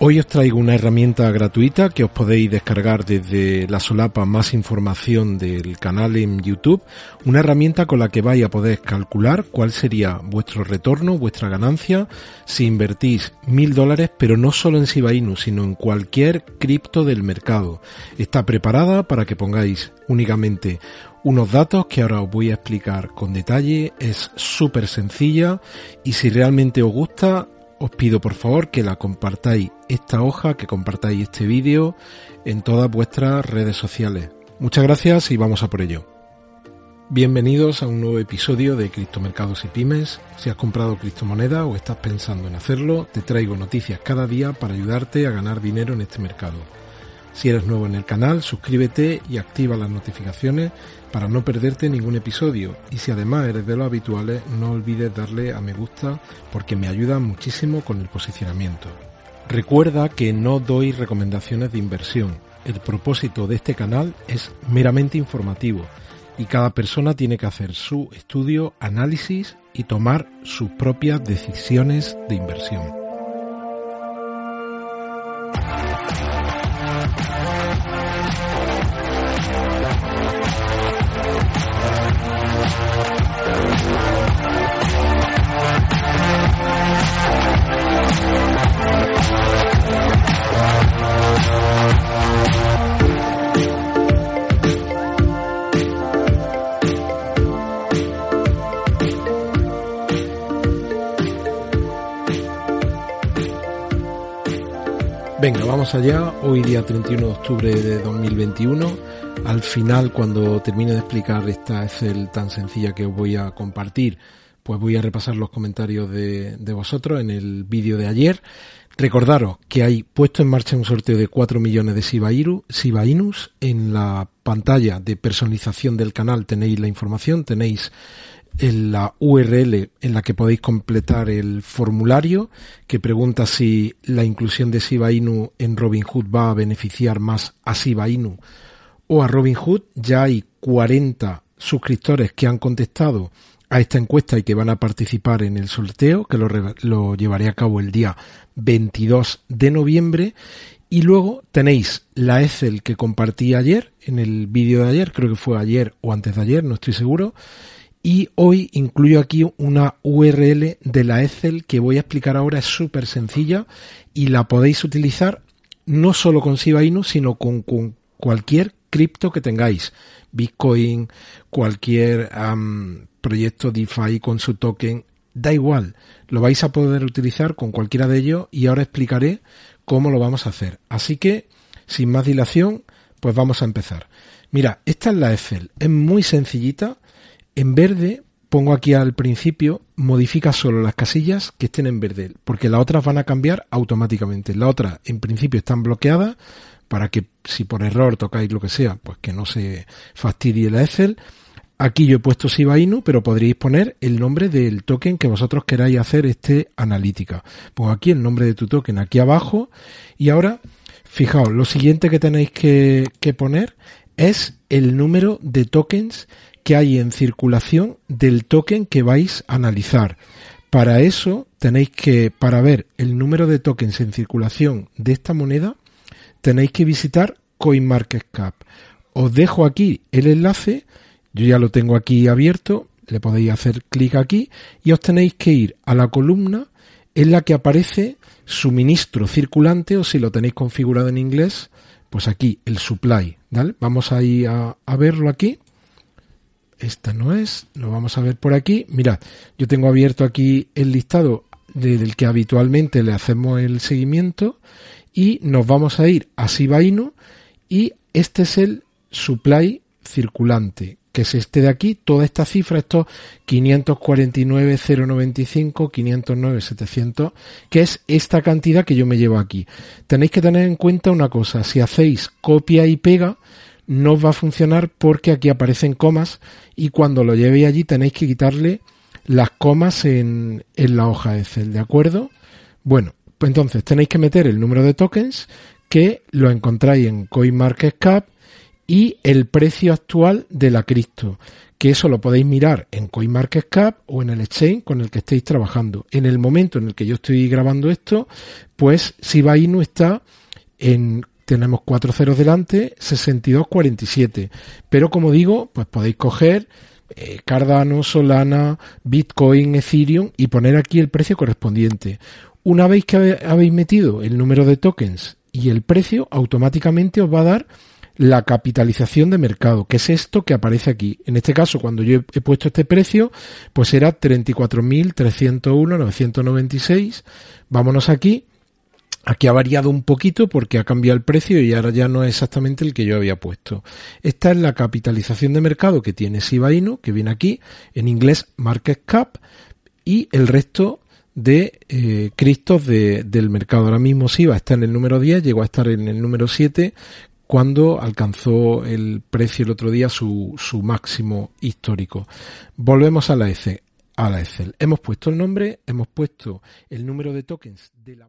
Hoy os traigo una herramienta gratuita que os podéis descargar desde la solapa más información del canal en YouTube, una herramienta con la que vais a poder calcular cuál sería vuestro retorno, vuestra ganancia, si invertís mil dólares, pero no solo en Shiba Inu, sino en cualquier cripto del mercado. Está preparada para que pongáis únicamente unos datos que ahora os voy a explicar con detalle, es súper sencilla y si realmente os gusta os pido por favor que la compartáis esta hoja, que compartáis este vídeo en todas vuestras redes sociales. Muchas gracias y vamos a por ello. Bienvenidos a un nuevo episodio de Criptomercados y Pymes. Si has comprado criptomonedas o estás pensando en hacerlo, te traigo noticias cada día para ayudarte a ganar dinero en este mercado. Si eres nuevo en el canal, suscríbete y activa las notificaciones para no perderte ningún episodio. Y si además eres de los habituales, no olvides darle a me gusta porque me ayuda muchísimo con el posicionamiento. Recuerda que no doy recomendaciones de inversión. El propósito de este canal es meramente informativo y cada persona tiene que hacer su estudio, análisis y tomar sus propias decisiones de inversión. Venga, vamos allá. Hoy día 31 de octubre de 2021. Al final, cuando termine de explicar esta Excel tan sencilla que os voy a compartir, pues voy a repasar los comentarios de, de vosotros en el vídeo de ayer. Recordaros que hay puesto en marcha un sorteo de 4 millones de Shiba, Inus. En la pantalla de personalización del canal tenéis la información, tenéis en la URL en la que podéis completar el formulario que pregunta si la inclusión de Shiba Inu en Robinhood va a beneficiar más a Shiba Inu o a Robinhood. Ya hay 40 suscriptores que han contestado a esta encuesta y que van a participar en el sorteo, que lo, lo llevaré a cabo el día 22 de noviembre. Y luego tenéis la Excel que compartí ayer, en el vídeo de ayer, creo que fue ayer o antes de ayer, no estoy seguro. Y hoy incluyo aquí una URL de la Excel que voy a explicar ahora, es súper sencilla y la podéis utilizar no solo con Shiba Inu, sino con, cualquier cripto que tengáis. Bitcoin, cualquier um, proyecto DeFi con su token, da igual, lo vais a poder utilizar con cualquiera de ellos y ahora explicaré cómo lo vamos a hacer. Así que, sin más dilación, pues vamos a empezar. Mira, esta es la Excel, es muy sencillita. En verde pongo aquí al principio, modifica solo las casillas que estén en verde, porque las otras van a cambiar automáticamente. Las otras, en principio, están bloqueadas para que si por error tocáis lo que sea, pues que no se fastidie la Excel. Aquí yo he puesto Shiba Inu, pero podríais poner el nombre del token que vosotros queráis hacer este analítica. Pongo aquí el nombre de tu token aquí abajo y ahora, fijaos, lo siguiente que tenéis que, que poner es el número de tokens que hay en circulación del token que vais a analizar. Para eso tenéis que, para ver el número de tokens en circulación de esta moneda, tenéis que visitar CoinMarketCap. Os dejo aquí el enlace, yo ya lo tengo aquí abierto, le podéis hacer clic aquí y os tenéis que ir a la columna en la que aparece suministro circulante o si lo tenéis configurado en inglés, pues aquí el supply. ¿vale? Vamos a ir a, a verlo aquí. Esta no es, lo vamos a ver por aquí. Mirad, yo tengo abierto aquí el listado del que habitualmente le hacemos el seguimiento y nos vamos a ir a Shiba Inu y este es el supply circulante, que es este de aquí, toda esta cifra, estos 549,095, 509,700, que es esta cantidad que yo me llevo aquí. Tenéis que tener en cuenta una cosa, si hacéis copia y pega, no va a funcionar porque aquí aparecen comas y cuando lo llevéis allí tenéis que quitarle las comas en, en la hoja Excel, ¿de acuerdo? Bueno, Pues entonces tenéis que meter el número de tokens que lo encontráis en CoinMarketCap y el precio actual de la cripto, que eso lo podéis mirar en CoinMarketCap o en el exchange con el que estéis trabajando. En el momento en el que yo estoy grabando esto, pues Shiba Inu está en tenemos cuatro ceros delante, 62.47. Pero como digo, pues podéis coger eh, Cardano, Solana, Bitcoin, Ethereum y poner aquí el precio correspondiente. Una vez que habéis metido el número de tokens y el precio, automáticamente os va a dar la capitalización de mercado, que es esto que aparece aquí. En este caso, cuando yo he puesto este precio, pues era 34.301.996. Vámonos aquí. Aquí ha variado un poquito porque ha cambiado el precio y ahora ya no es exactamente el que yo había puesto. Esta es la capitalización de mercado que tiene Shiba Inu, que viene aquí, en inglés Market Cap, y el resto de eh, cristos del mercado. Ahora mismo SIBA está en el número 10, llegó a estar en el número 7 cuando alcanzó el precio el otro día su, su máximo histórico. Volvemos a la, Excel, a la Excel. Hemos puesto el nombre, hemos puesto el número de tokens de la...